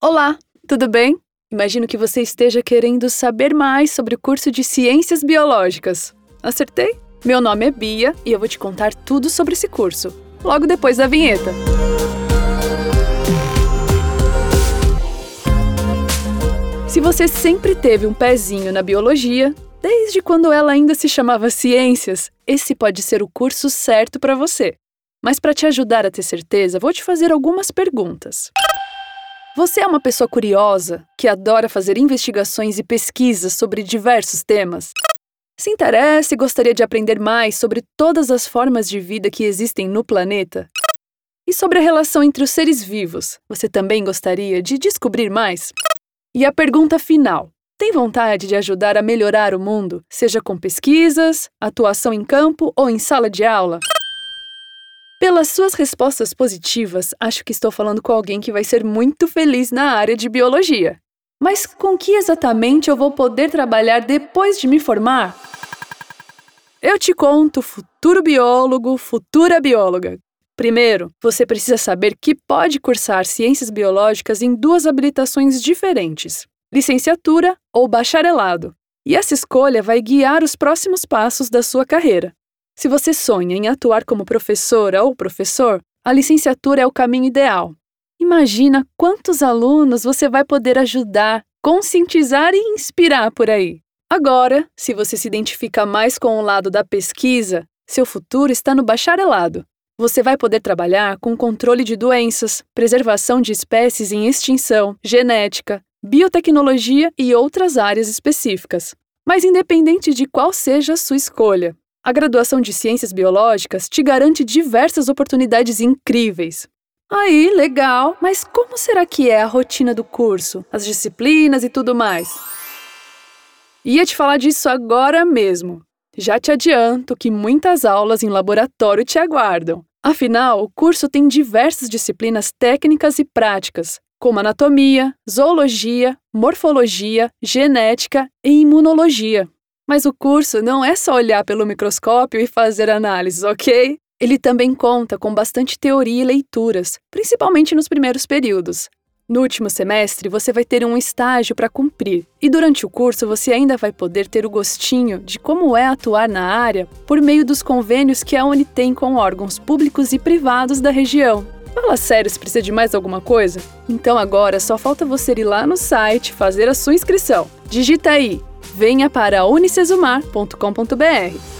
Olá, tudo bem? Imagino que você esteja querendo saber mais sobre o curso de Ciências Biológicas. Acertei? Meu nome é Bia e eu vou te contar tudo sobre esse curso, logo depois da vinheta. Se você sempre teve um pezinho na biologia, desde quando ela ainda se chamava Ciências, esse pode ser o curso certo para você. Mas para te ajudar a ter certeza, vou te fazer algumas perguntas. Você é uma pessoa curiosa que adora fazer investigações e pesquisas sobre diversos temas? Se interessa e gostaria de aprender mais sobre todas as formas de vida que existem no planeta? E sobre a relação entre os seres vivos, você também gostaria de descobrir mais? E a pergunta final: tem vontade de ajudar a melhorar o mundo, seja com pesquisas, atuação em campo ou em sala de aula? Pelas suas respostas positivas, acho que estou falando com alguém que vai ser muito feliz na área de biologia. Mas com que exatamente eu vou poder trabalhar depois de me formar? Eu te conto, futuro biólogo, futura bióloga. Primeiro, você precisa saber que pode cursar ciências biológicas em duas habilitações diferentes: licenciatura ou bacharelado. E essa escolha vai guiar os próximos passos da sua carreira. Se você sonha em atuar como professora ou professor, a licenciatura é o caminho ideal. Imagina quantos alunos você vai poder ajudar, conscientizar e inspirar por aí. Agora, se você se identifica mais com o lado da pesquisa, seu futuro está no bacharelado. Você vai poder trabalhar com controle de doenças, preservação de espécies em extinção, genética, biotecnologia e outras áreas específicas. Mas independente de qual seja a sua escolha, a graduação de Ciências Biológicas te garante diversas oportunidades incríveis. Aí, legal, mas como será que é a rotina do curso, as disciplinas e tudo mais? Ia te falar disso agora mesmo. Já te adianto que muitas aulas em laboratório te aguardam. Afinal, o curso tem diversas disciplinas técnicas e práticas, como anatomia, zoologia, morfologia, genética e imunologia. Mas o curso não é só olhar pelo microscópio e fazer análises, ok? Ele também conta com bastante teoria e leituras, principalmente nos primeiros períodos. No último semestre, você vai ter um estágio para cumprir, e durante o curso você ainda vai poder ter o gostinho de como é atuar na área por meio dos convênios que a Uni tem com órgãos públicos e privados da região. Fala sério se precisa de mais alguma coisa? Então agora só falta você ir lá no site fazer a sua inscrição. Digita aí venha para unicesumar.com.br.